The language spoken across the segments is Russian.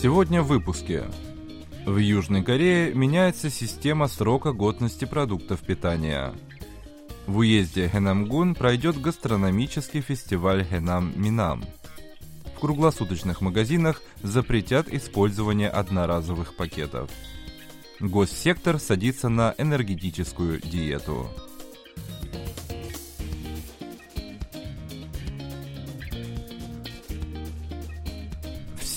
Сегодня в выпуске. В Южной Корее меняется система срока годности продуктов питания. В уезде Хэнамгун пройдет гастрономический фестиваль Хэнам Минам. В круглосуточных магазинах запретят использование одноразовых пакетов. Госсектор садится на энергетическую диету.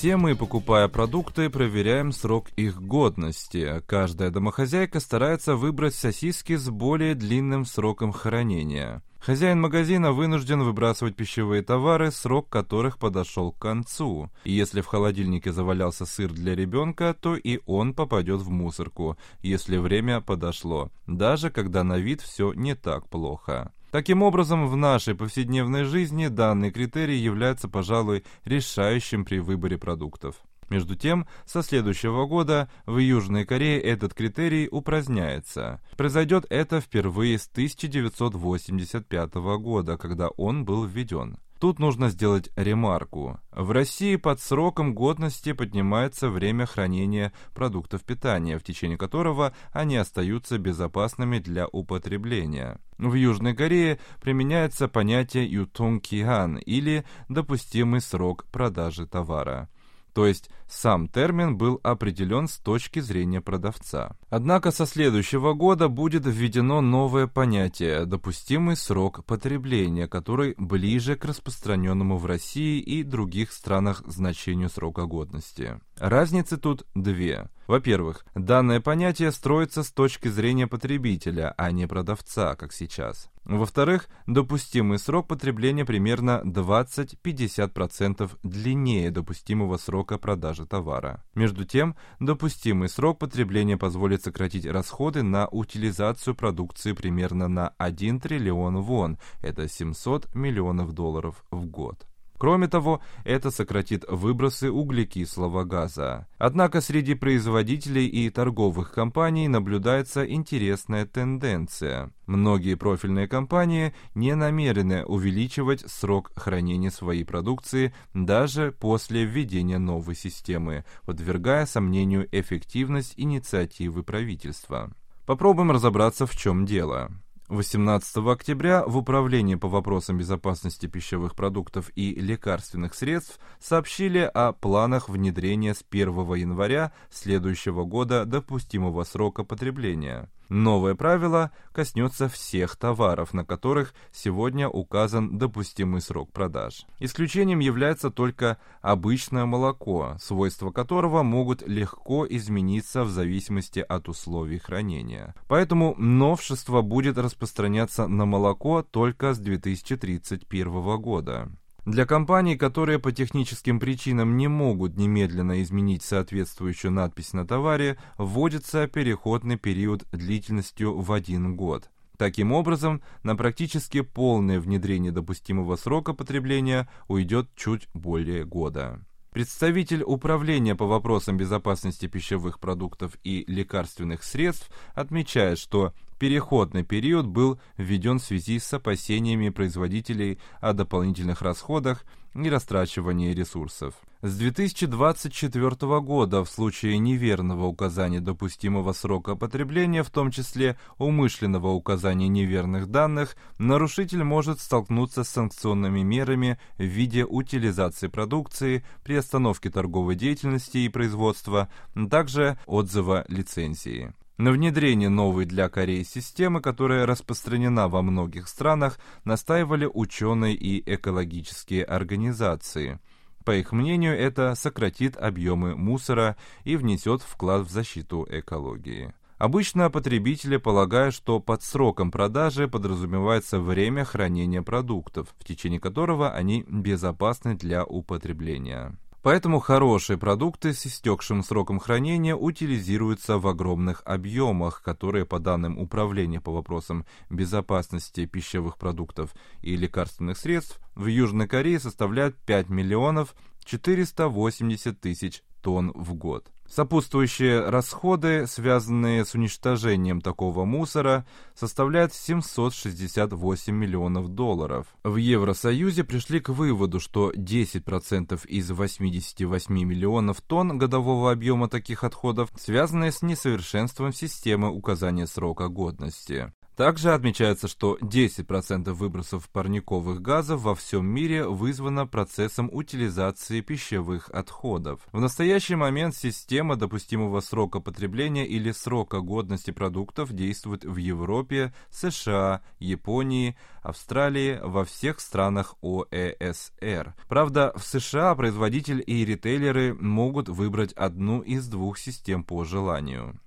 Все мы, покупая продукты, проверяем срок их годности. Каждая домохозяйка старается выбрать сосиски с более длинным сроком хранения. Хозяин магазина вынужден выбрасывать пищевые товары, срок которых подошел к концу. И если в холодильнике завалялся сыр для ребенка, то и он попадет в мусорку, если время подошло, даже когда на вид все не так плохо. Таким образом, в нашей повседневной жизни данный критерий является, пожалуй, решающим при выборе продуктов. Между тем, со следующего года в Южной Корее этот критерий упраздняется. Произойдет это впервые с 1985 года, когда он был введен. Тут нужно сделать ремарку. В России под сроком годности поднимается время хранения продуктов питания, в течение которого они остаются безопасными для употребления. В Южной Корее применяется понятие ютунгкихан или допустимый срок продажи товара. То есть сам термин был определен с точки зрения продавца. Однако со следующего года будет введено новое понятие – допустимый срок потребления, который ближе к распространенному в России и других странах значению срока годности. Разницы тут две. Во-первых, данное понятие строится с точки зрения потребителя, а не продавца, как сейчас. Во-вторых, допустимый срок потребления примерно 20-50% длиннее допустимого срока продажи товара. Между тем, допустимый срок потребления позволит сократить расходы на утилизацию продукции примерно на 1 триллион вон, это 700 миллионов долларов в год. Кроме того, это сократит выбросы углекислого газа. Однако среди производителей и торговых компаний наблюдается интересная тенденция. Многие профильные компании не намерены увеличивать срок хранения своей продукции даже после введения новой системы, подвергая сомнению эффективность инициативы правительства. Попробуем разобраться, в чем дело. 18 октября в Управлении по вопросам безопасности пищевых продуктов и лекарственных средств сообщили о планах внедрения с 1 января следующего года допустимого срока потребления – Новое правило коснется всех товаров, на которых сегодня указан допустимый срок продаж. Исключением является только обычное молоко, свойства которого могут легко измениться в зависимости от условий хранения. Поэтому новшество будет распространяться на молоко только с 2031 года. Для компаний, которые по техническим причинам не могут немедленно изменить соответствующую надпись на товаре, вводится переходный период длительностью в один год. Таким образом, на практически полное внедрение допустимого срока потребления уйдет чуть более года. Представитель Управления по вопросам безопасности пищевых продуктов и лекарственных средств отмечает, что переходный период был введен в связи с опасениями производителей о дополнительных расходах и растрачивании ресурсов. С 2024 года в случае неверного указания допустимого срока потребления, в том числе умышленного указания неверных данных, нарушитель может столкнуться с санкционными мерами в виде утилизации продукции, приостановки торговой деятельности и производства, также отзыва лицензии. На внедрение новой для Кореи системы, которая распространена во многих странах, настаивали ученые и экологические организации. По их мнению, это сократит объемы мусора и внесет вклад в защиту экологии. Обычно потребители полагают, что под сроком продажи подразумевается время хранения продуктов, в течение которого они безопасны для употребления. Поэтому хорошие продукты с истекшим сроком хранения утилизируются в огромных объемах, которые, по данным Управления по вопросам безопасности пищевых продуктов и лекарственных средств, в Южной Корее составляют 5 миллионов 480 тысяч тонн в год. Сопутствующие расходы, связанные с уничтожением такого мусора, составляют 768 миллионов долларов. В Евросоюзе пришли к выводу, что 10% из 88 миллионов тонн годового объема таких отходов связаны с несовершенством системы указания срока годности. Также отмечается, что 10% выбросов парниковых газов во всем мире вызвано процессом утилизации пищевых отходов. В настоящий момент система допустимого срока потребления или срока годности продуктов действует в Европе, США, Японии, Австралии, во всех странах ОЭСР. Правда, в США производитель и ритейлеры могут выбрать одну из двух систем по желанию.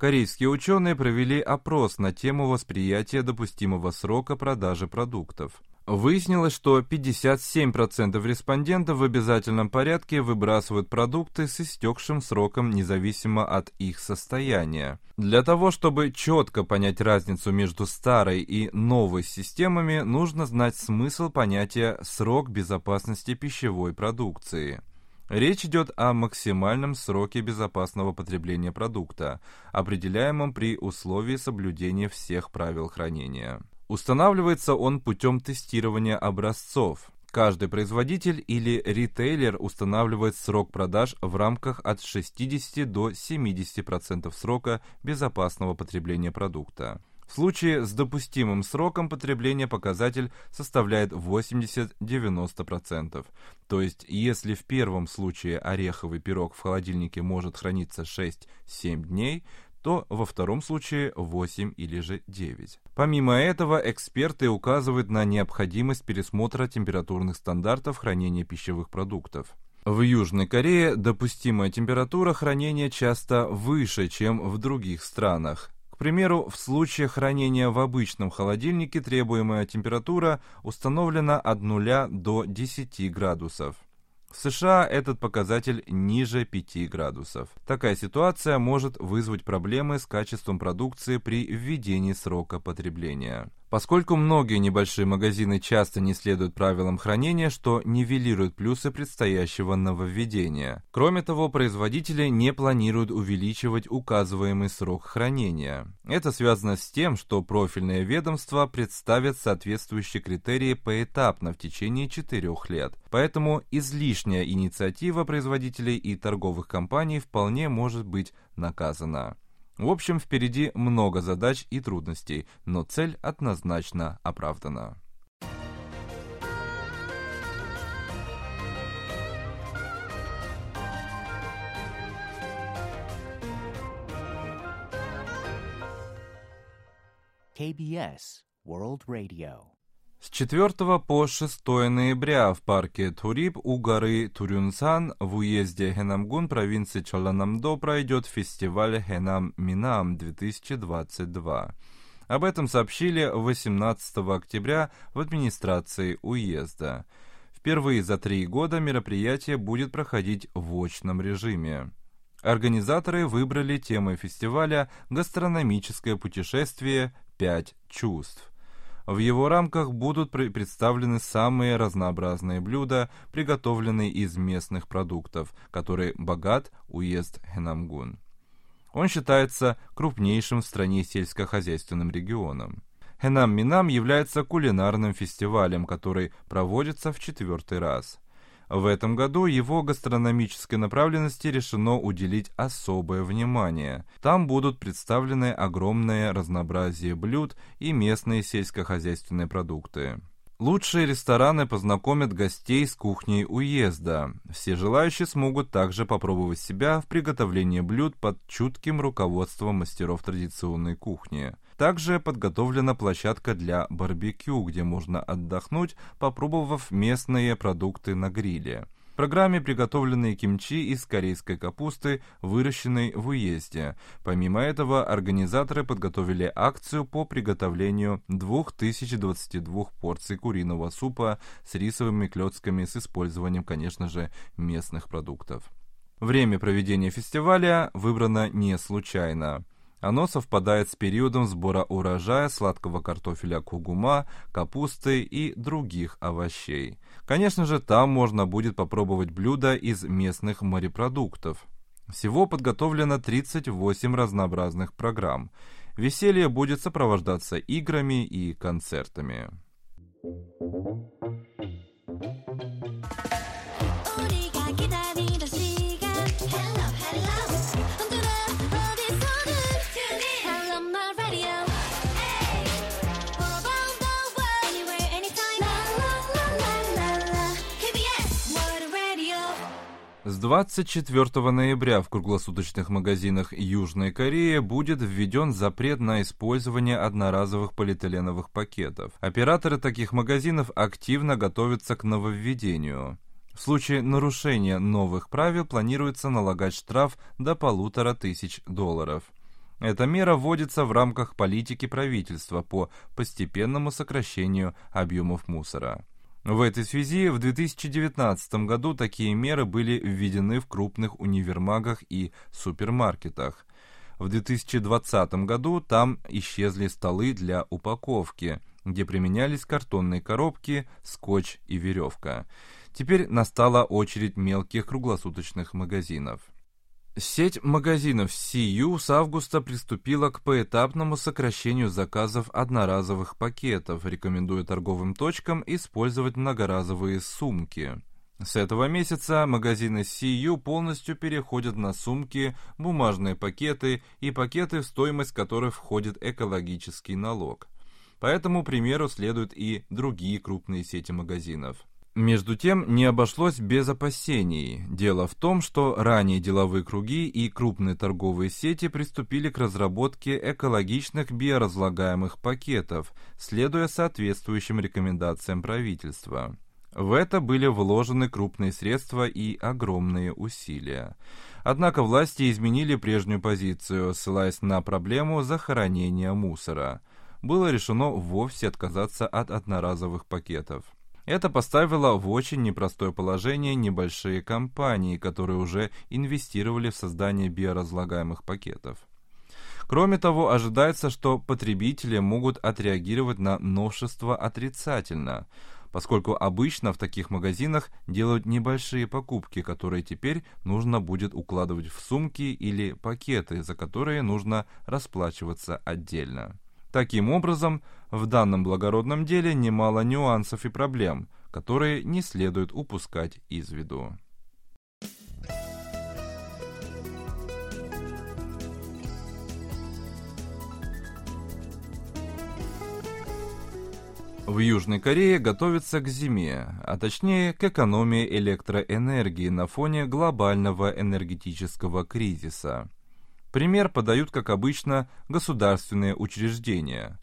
Корейские ученые провели опрос на тему восприятия допустимого срока продажи продуктов. Выяснилось, что 57% респондентов в обязательном порядке выбрасывают продукты с истекшим сроком независимо от их состояния. Для того, чтобы четко понять разницу между старой и новой системами, нужно знать смысл понятия «срок безопасности пищевой продукции». Речь идет о максимальном сроке безопасного потребления продукта, определяемом при условии соблюдения всех правил хранения. Устанавливается он путем тестирования образцов. Каждый производитель или ритейлер устанавливает срок продаж в рамках от 60 до 70% срока безопасного потребления продукта. В случае с допустимым сроком потребления показатель составляет 80-90%. То есть, если в первом случае ореховый пирог в холодильнике может храниться 6-7 дней, то во втором случае 8 или же 9. Помимо этого, эксперты указывают на необходимость пересмотра температурных стандартов хранения пищевых продуктов. В Южной Корее допустимая температура хранения часто выше, чем в других странах примеру, в случае хранения в обычном холодильнике требуемая температура установлена от 0 до 10 градусов. В США этот показатель ниже 5 градусов. Такая ситуация может вызвать проблемы с качеством продукции при введении срока потребления. Поскольку многие небольшие магазины часто не следуют правилам хранения, что нивелирует плюсы предстоящего нововведения. Кроме того, производители не планируют увеличивать указываемый срок хранения. Это связано с тем, что профильные ведомства представят соответствующие критерии поэтапно в течение четырех лет. Поэтому излишняя инициатива производителей и торговых компаний вполне может быть наказана. В общем, впереди много задач и трудностей, но цель однозначно оправдана. KBS World Radio с 4 по 6 ноября в парке Турип у горы Турюнсан в уезде Хенамгун провинции Чоланамдо пройдет фестиваль Хенам Минам 2022. Об этом сообщили 18 октября в администрации уезда. Впервые за три года мероприятие будет проходить в очном режиме. Организаторы выбрали темой фестиваля «Гастрономическое путешествие. Пять чувств». В его рамках будут представлены самые разнообразные блюда, приготовленные из местных продуктов, который богат уезд Хенамгун. Он считается крупнейшим в стране сельскохозяйственным регионом. Хенам-Минам является кулинарным фестивалем, который проводится в четвертый раз – в этом году его гастрономической направленности решено уделить особое внимание. Там будут представлены огромное разнообразие блюд и местные сельскохозяйственные продукты. Лучшие рестораны познакомят гостей с кухней уезда. Все желающие смогут также попробовать себя в приготовлении блюд под чутким руководством мастеров традиционной кухни. Также подготовлена площадка для барбекю, где можно отдохнуть, попробовав местные продукты на гриле. программе приготовлены кимчи из корейской капусты, выращенной в уезде. Помимо этого, организаторы подготовили акцию по приготовлению 2022 порций куриного супа с рисовыми клетками с использованием, конечно же, местных продуктов. Время проведения фестиваля выбрано не случайно. Оно совпадает с периодом сбора урожая сладкого картофеля кугума, капусты и других овощей. Конечно же, там можно будет попробовать блюда из местных морепродуктов. Всего подготовлено 38 разнообразных программ. Веселье будет сопровождаться играми и концертами. С 24 ноября в круглосуточных магазинах Южной Кореи будет введен запрет на использование одноразовых полиэтиленовых пакетов. Операторы таких магазинов активно готовятся к нововведению. В случае нарушения новых правил планируется налагать штраф до полутора тысяч долларов. Эта мера вводится в рамках политики правительства по постепенному сокращению объемов мусора. В этой связи в 2019 году такие меры были введены в крупных универмагах и супермаркетах. В 2020 году там исчезли столы для упаковки, где применялись картонные коробки, скотч и веревка. Теперь настала очередь мелких круглосуточных магазинов. Сеть магазинов CU с августа приступила к поэтапному сокращению заказов одноразовых пакетов, рекомендуя торговым точкам использовать многоразовые сумки. С этого месяца магазины CU полностью переходят на сумки, бумажные пакеты и пакеты, в стоимость которых входит экологический налог. По этому примеру следуют и другие крупные сети магазинов. Между тем, не обошлось без опасений. Дело в том, что ранее деловые круги и крупные торговые сети приступили к разработке экологичных биоразлагаемых пакетов, следуя соответствующим рекомендациям правительства. В это были вложены крупные средства и огромные усилия. Однако власти изменили прежнюю позицию, ссылаясь на проблему захоронения мусора. Было решено вовсе отказаться от одноразовых пакетов. Это поставило в очень непростое положение небольшие компании, которые уже инвестировали в создание биоразлагаемых пакетов. Кроме того, ожидается, что потребители могут отреагировать на новшество отрицательно, поскольку обычно в таких магазинах делают небольшие покупки, которые теперь нужно будет укладывать в сумки или пакеты, за которые нужно расплачиваться отдельно. Таким образом, в данном благородном деле немало нюансов и проблем, которые не следует упускать из виду. В Южной Корее готовятся к зиме, а точнее к экономии электроэнергии на фоне глобального энергетического кризиса. Пример подают, как обычно, государственные учреждения.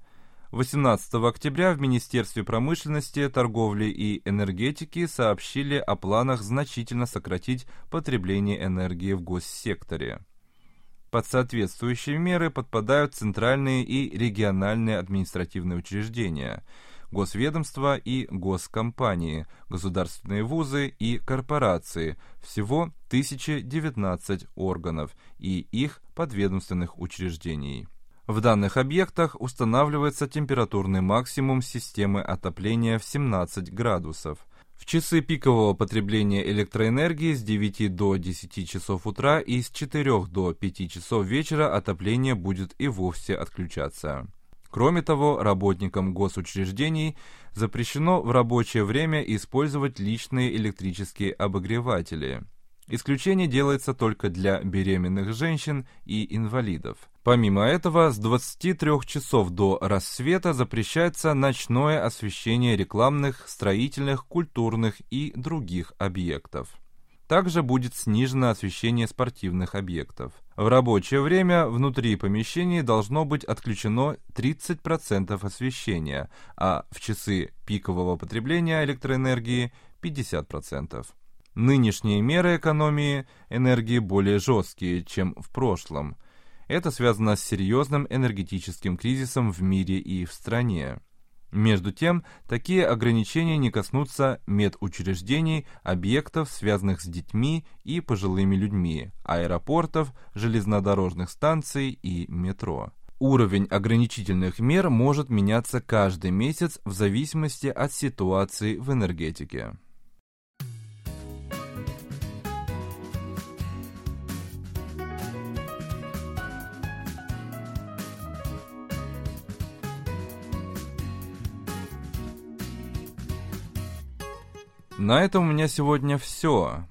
18 октября в Министерстве промышленности, торговли и энергетики сообщили о планах значительно сократить потребление энергии в госсекторе. Под соответствующие меры подпадают центральные и региональные административные учреждения – госведомства и госкомпании, государственные вузы и корпорации, всего 1019 органов и их подведомственных учреждений. В данных объектах устанавливается температурный максимум системы отопления в 17 градусов. В часы пикового потребления электроэнергии с 9 до 10 часов утра и с 4 до 5 часов вечера отопление будет и вовсе отключаться. Кроме того, работникам госучреждений запрещено в рабочее время использовать личные электрические обогреватели. Исключение делается только для беременных женщин и инвалидов. Помимо этого, с 23 часов до рассвета запрещается ночное освещение рекламных, строительных, культурных и других объектов. Также будет снижено освещение спортивных объектов. В рабочее время внутри помещений должно быть отключено 30% освещения, а в часы пикового потребления электроэнергии 50%. Нынешние меры экономии энергии более жесткие, чем в прошлом. Это связано с серьезным энергетическим кризисом в мире и в стране. Между тем, такие ограничения не коснутся медучреждений, объектов, связанных с детьми и пожилыми людьми, аэропортов, железнодорожных станций и метро. Уровень ограничительных мер может меняться каждый месяц в зависимости от ситуации в энергетике. На этом у меня сегодня все.